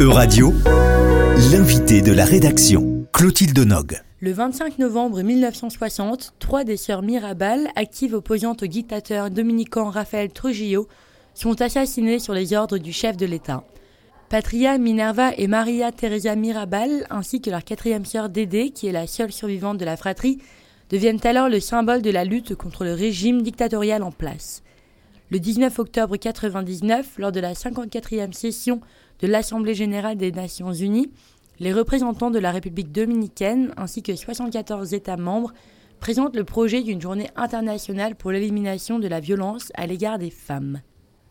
E-Radio, l'invité de la rédaction, Clotilde Nog. Le 25 novembre 1960, trois des sœurs Mirabal, actives opposantes au dictateur dominicain Rafael Trujillo, sont assassinées sur les ordres du chef de l'État. Patria, Minerva et Maria Teresa Mirabal, ainsi que leur quatrième sœur Dédé, qui est la seule survivante de la fratrie, deviennent alors le symbole de la lutte contre le régime dictatorial en place. Le 19 octobre 1999, lors de la 54e session de l'Assemblée générale des Nations unies, les représentants de la République dominicaine ainsi que 74 États membres présentent le projet d'une journée internationale pour l'élimination de la violence à l'égard des femmes.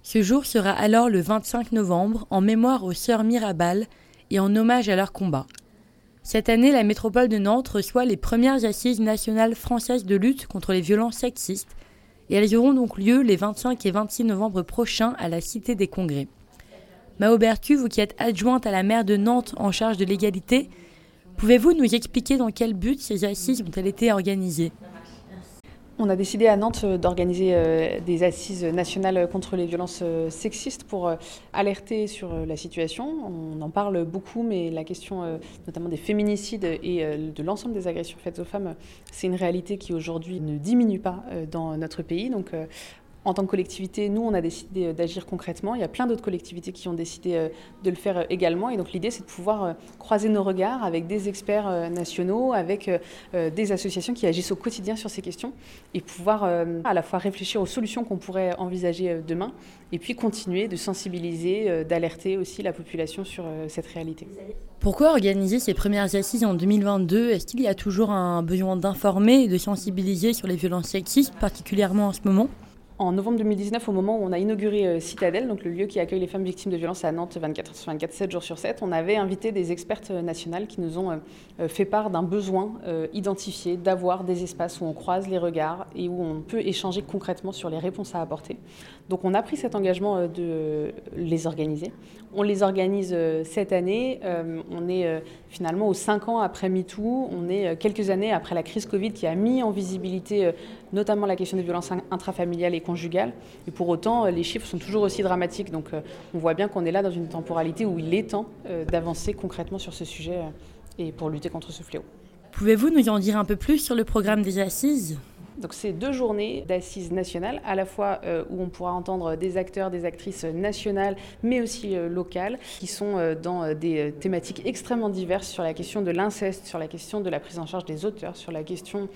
Ce jour sera alors le 25 novembre en mémoire aux sœurs Mirabal et en hommage à leur combat. Cette année, la métropole de Nantes reçoit les premières assises nationales françaises de lutte contre les violences sexistes et elles auront donc lieu les 25 et 26 novembre prochains à la Cité des Congrès. Mao Bertu, vous qui êtes adjointe à la maire de Nantes en charge de l'égalité, pouvez-vous nous expliquer dans quel but ces assises ont-elles été organisées on a décidé à Nantes euh, d'organiser euh, des assises nationales contre les violences euh, sexistes pour alerter sur la situation. On en parle beaucoup, mais la question notamment des féminicides et de l'ensemble des agressions faites aux femmes, c'est une réalité qui aujourd'hui ne diminue pas dans notre pays. Donc en tant que collectivité, nous, on a décidé euh, d'agir concrètement. Il y a plein d'autres collectivités qui ont décidé euh, de le faire euh, également. Et donc l'idée, c'est de pouvoir croiser nos regards avec des experts nationaux, avec des associations qui agissent au quotidien sur ces questions, et pouvoir à la fois réfléchir aux solutions qu'on pourrait envisager demain, et puis continuer de sensibiliser, d'alerter aussi la population sur cette réalité. Pourquoi organiser ces premières assises en 2022 Est-ce qu'il y a toujours un besoin d'informer et de sensibiliser sur les violences sexistes, particulièrement en ce moment? En novembre 2019, au moment où on a inauguré euh, Citadelle, donc le lieu qui accueille les femmes victimes de violences à Nantes 24 sur 24, 7 jours sur 7, on avait invité des expertes euh, nationales qui nous ont euh, fait part d'un besoin identifié d'avoir des espaces où on croise les regards et où on peut échanger concrètement sur les réponses à apporter. Donc on a pris cet engagement de les organiser. On les organise cette année. On est finalement aux 5 ans après MeToo. On est quelques années après la crise Covid qui a mis en visibilité notamment la question des violences intrafamiliales et conjugales. Et pour autant, les chiffres sont toujours aussi dramatiques. Donc euh, on voit bien qu'on est là dans une temporalité où il est temps euh, d'avancer concrètement sur ce sujet euh, et pour lutter contre ce fléau. Pouvez-vous nous en dire un peu plus sur le programme des assises? Donc c'est deux journées d'assises nationales, à la fois où on pourra entendre des acteurs, des actrices nationales, mais aussi locales, qui sont dans des thématiques extrêmement diverses sur la question de l'inceste, sur la question de la prise en charge des auteurs, sur la question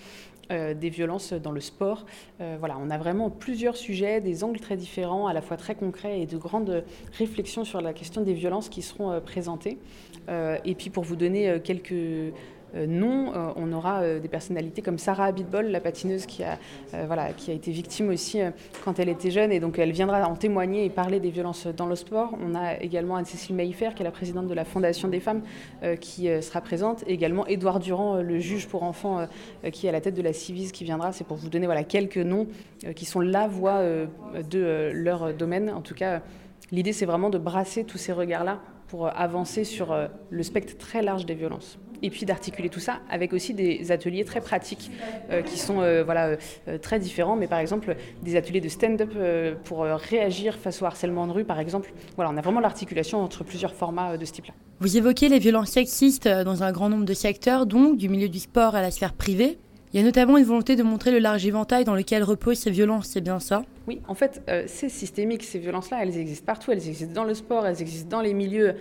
euh, des violences dans le sport. Euh, voilà, on a vraiment plusieurs sujets, des angles très différents, à la fois très concrets et de grandes réflexions sur la question des violences qui seront euh, présentées. et puis pour vous donner quelques euh, non, euh, on aura euh, des personnalités comme Sarah Abitbol, la patineuse qui a, voilà, qui a été victime aussi quand elle était jeune, et donc elle viendra en témoigner et parler des violences dans le sport. On a également Anne-Cécile Maillefer, qui est la présidente de la Fondation des femmes, qui sera présente, et également Édouard Durand, le juge pour enfants, qui est à la tête de la Civise, qui viendra. C'est pour vous donner voilà, quelques noms qui sont la voix de leur domaine. En tout cas, l'idée, c'est vraiment de brasser tous ces regards-là pour avancer sur le spectre très large des violences et puis d'articuler tout ça avec aussi des ateliers très pratiques euh, qui sont euh, voilà, euh, très différents, mais par exemple des ateliers de stand-up pour réagir face au harcèlement de rue, par exemple. Voilà, on a vraiment l'articulation entre plusieurs formats de ce type-là. Vous évoquez les violences sexistes dans un grand nombre de secteurs, donc du milieu du sport à la sphère privée. Il y a notamment une volonté de montrer le large éventail dans lequel reposent ces violences, c'est bien ça? Oui, en fait, euh, c'est systémique, ces violences-là, elles existent partout, elles existent dans le sport, elles existent dans les milieux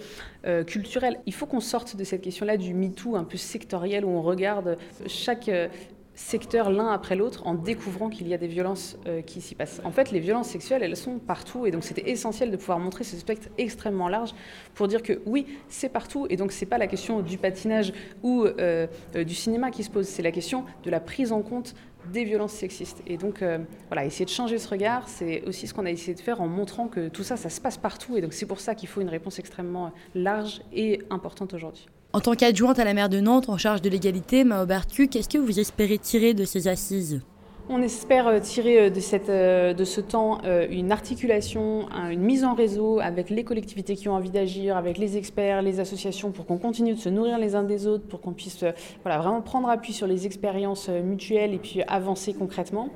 euh, culturels. Il faut qu'on sorte de cette question-là du MeToo un peu sectoriel où on regarde chaque euh, secteurs l'un après l'autre en découvrant qu'il y a des violences euh, qui s'y passent. En fait, les violences sexuelles, elles sont partout et donc c'était essentiel de pouvoir montrer ce spectre extrêmement large pour dire que oui, c'est partout et donc c'est pas la question du patinage ou euh, euh, du cinéma qui se pose, c'est la question de la prise en compte des violences sexistes. Et donc, voilà, essayer de changer ce regard, c'est aussi ce qu'on a essayé de faire en montrant que tout ça, ça se passe partout. Et donc, c'est pour ça qu'il faut une réponse extrêmement large et importante aujourd'hui. En tant qu'adjointe à la maire de Nantes en charge de l'égalité, Mao Bartu, qu'est-ce que vous espérez tirer de ces assises? On espère euh, tirer euh, euh, de ce temps une articulation, une mise en réseau avec les collectivités qui ont envie d'agir, avec les experts, les associations, pour qu'on continue de se nourrir les uns des autres, pour qu'on puisse vraiment prendre appui sur les expériences mutuelles et puis avancer concrètement.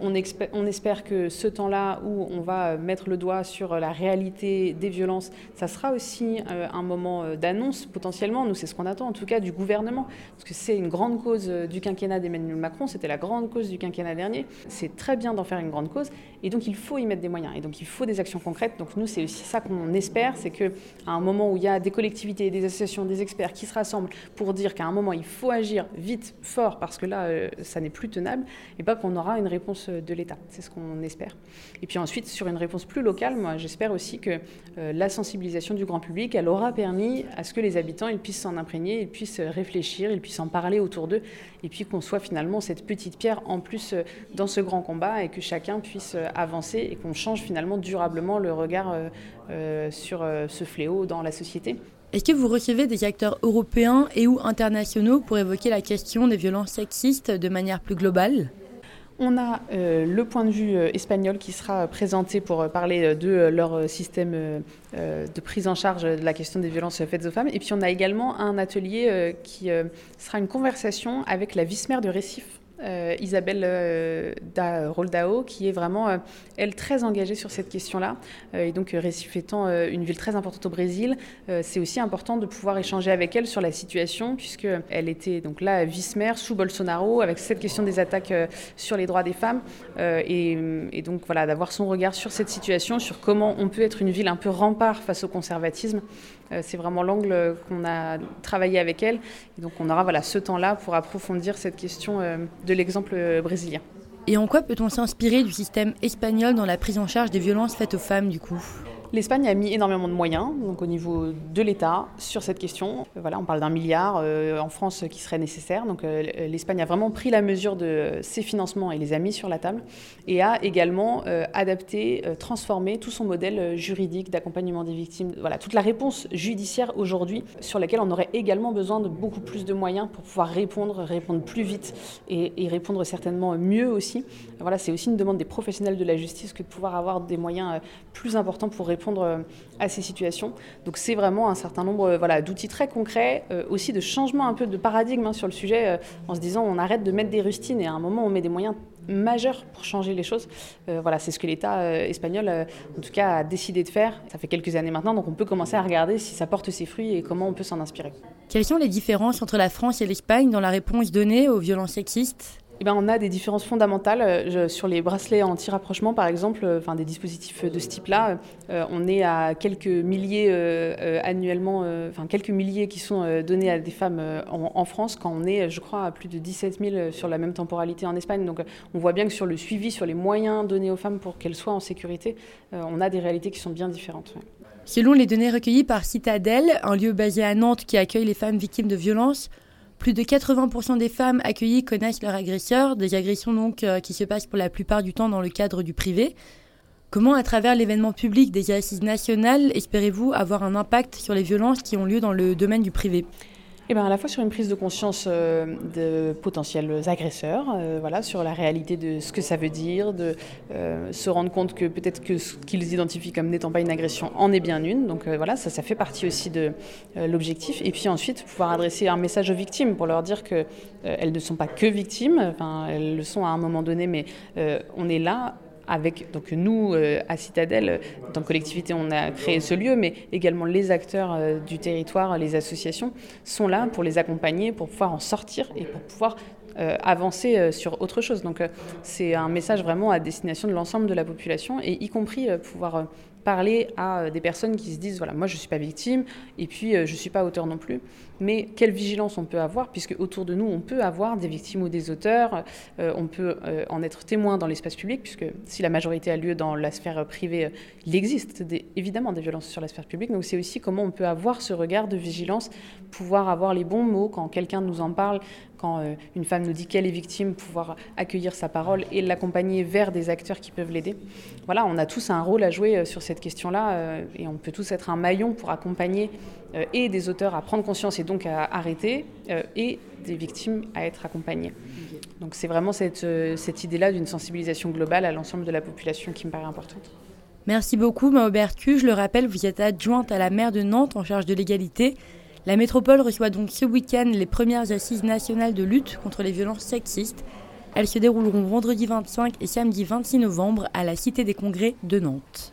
On, on, espère que ce temps-là où on va mettre le doigt sur la réalité des violences, ça sera aussi un moment d'annonce potentiellement. Nous, c'est ce qu'on attend en tout cas du gouvernement, parce que c'est une grande cause du quinquennat d'Emmanuel Macron, c'était la grande cause du quinquennat quinquennat dernier. C'est très bien d'en faire une grande cause et donc il faut y mettre des moyens et donc il faut des actions concrètes. Donc nous, c'est aussi ça qu'on espère, c'est qu'à un moment où il y a des collectivités, des associations, des experts qui se rassemblent pour dire qu'à un moment il faut agir vite, fort, parce que là, euh, ça n'est plus tenable, et pas qu'on aura une réponse de l'État. C'est ce qu'on espère. Et puis ensuite, sur une réponse plus locale, moi j'espère aussi que euh, la sensibilisation du grand public, elle aura permis à ce que les habitants ils puissent s'en imprégner, ils puissent réfléchir, ils puissent en parler autour d'eux, et puis qu'on soit finalement cette petite pierre en plus euh, dans ce grand combat et que chacun puisse euh, avancer et qu'on change finalement durablement le regard euh, sur ce fléau dans la société. Est-ce que vous recevez des acteurs européens et ou internationaux pour évoquer la question des violences sexistes de manière plus globale? On a le point de vue espagnol qui sera présenté pour parler de leur système de prise en charge de la question des violences faites aux femmes. Et puis on a également un atelier qui sera une conversation avec la vice-maire de Récif, euh, Isabelle euh, da Roldao, qui est vraiment, euh, elle, très engagée sur cette question-là. et donc, Recife étant une ville très importante au Brésil, c'est aussi important de pouvoir échanger avec elle sur la situation, puisqu'elle était donc là vice-maire sous Bolsonaro, avec cette question des attaques sur les droits des femmes. Et, et, donc, voilà, d'avoir son regard sur cette situation, sur comment on peut être une ville un peu rempart face au conservatisme. C'est vraiment l'angle qu'on a travaillé avec elle. Et donc, on aura voilà, ce temps-là pour approfondir cette question de l'exemple brésilien. Et en quoi peut-on s'inspirer du système espagnol dans la prise en charge des violences faites aux femmes du coup? L'Espagne a mis énormément de moyens, donc au niveau de l'État, sur cette question. Voilà, on parle d'un milliard euh, en France qui serait nécessaire. Donc euh, l'Espagne a vraiment pris la mesure de ces financements et les a mis sur la table, et a également euh, adapté, transformé tout son modèle juridique d'accompagnement des victimes. Voilà, toute la réponse judiciaire aujourd'hui, sur laquelle on aurait également besoin de beaucoup plus de moyens pour pouvoir répondre, répondre plus vite et, et répondre certainement mieux aussi. Voilà, c'est aussi une demande des professionnels de la justice que de pouvoir avoir des moyens plus importants pour répondre répondre euh, à ces situations. Donc c'est vraiment un certain nombre euh, voilà, d'outils très concrets, euh, aussi de changement un peu de paradigme hein, sur le sujet, en se disant on arrête de mettre des rustines et à un moment on met des moyens majeurs pour changer les choses. voilà, c'est ce que l'État espagnol, en tout cas, a décidé de faire. Ça fait quelques années maintenant, donc on peut commencer à regarder si ça porte ses fruits et comment on peut s'en inspirer. Quelles sont les différences entre la France et l'Espagne dans la réponse donnée aux violences sexistes? Eh ben, on a des différences fondamentales. Euh, sur les bracelets anti-rapprochement, par exemple, euh, enfin, des dispositifs de ce type-là, euh, on est à quelques milliers annuellement, enfin quelques milliers qui sont donnés à des femmes en, France, quand on est, je crois, à plus de 17 000 sur la même temporalité en Espagne. Donc on voit bien que sur le suivi, sur les moyens donnés aux femmes pour qu'elles soient en sécurité, on a des réalités qui sont bien différentes. Selon les données recueillies par Citadel, un lieu basé à Nantes qui accueille les femmes victimes de violences, plus de 80% des femmes accueillies connaissent leur agresseur, des agressions donc euh, qui se passent pour la plupart du temps dans le cadre du privé. Comment, à travers l'événement public des assises nationales, espérez-vous avoir un impact sur les violences qui ont lieu dans le domaine du privé? Eh bien, à la fois sur une prise de conscience euh, de potentiels agresseurs, euh, voilà, sur la réalité de ce que ça veut dire, de euh, se rendre compte que peut-être que ce qu'ils identifient comme n'étant pas une agression en est bien une. Donc voilà, ça, fait partie aussi de l'objectif. Et puis ensuite, pouvoir adresser un message aux victimes pour leur dire qu'elles elles ne sont pas que victimes, elles le sont à un moment donné, mais on est là avec donc nous euh, à Citadelle, en tant que collectivité, on a créé ce lieu, mais également les acteurs euh, du territoire, les associations sont là pour les accompagner, pour pouvoir en sortir et pour pouvoir euh, avancer sur autre chose. Donc c'est un message vraiment à destination de l'ensemble de la population et y compris pouvoir parler à des personnes qui se disent voilà moi je suis pas victime et puis je suis pas auteur non plus mais quelle vigilance on peut avoir, puisque autour de nous, on peut avoir des victimes ou des auteurs, euh, on peut euh, en être témoin dans l'espace public, puisque si la majorité a lieu dans la sphère privée, euh, il existe évidemment des violences sur la sphère publique. Donc c'est aussi comment on peut avoir ce regard de vigilance, pouvoir avoir les bons mots quand quelqu'un nous en parle, quand euh, une femme nous dit qu'elle est victime, pouvoir accueillir sa parole et l'accompagner vers des acteurs qui peuvent l'aider. Voilà, on a tous un rôle à jouer sur cette question-là et on peut tous être un maillon pour accompagner et des auteurs à prendre conscience et donc à arrêter et des victimes à être accompagnées. Donc c'est vraiment cette, cette idée-là d'une sensibilisation globale à l'ensemble de la population qui me paraît importante. Merci beaucoup, Maubert Q. Je le rappelle, vous êtes adjointe à la maire de Nantes en charge de l'égalité. La métropole reçoit donc ce week-end les premières assises nationales de lutte contre les violences sexistes. Elles se dérouleront vendredi 25 et samedi 26 novembre à la Cité des Congrès de Nantes.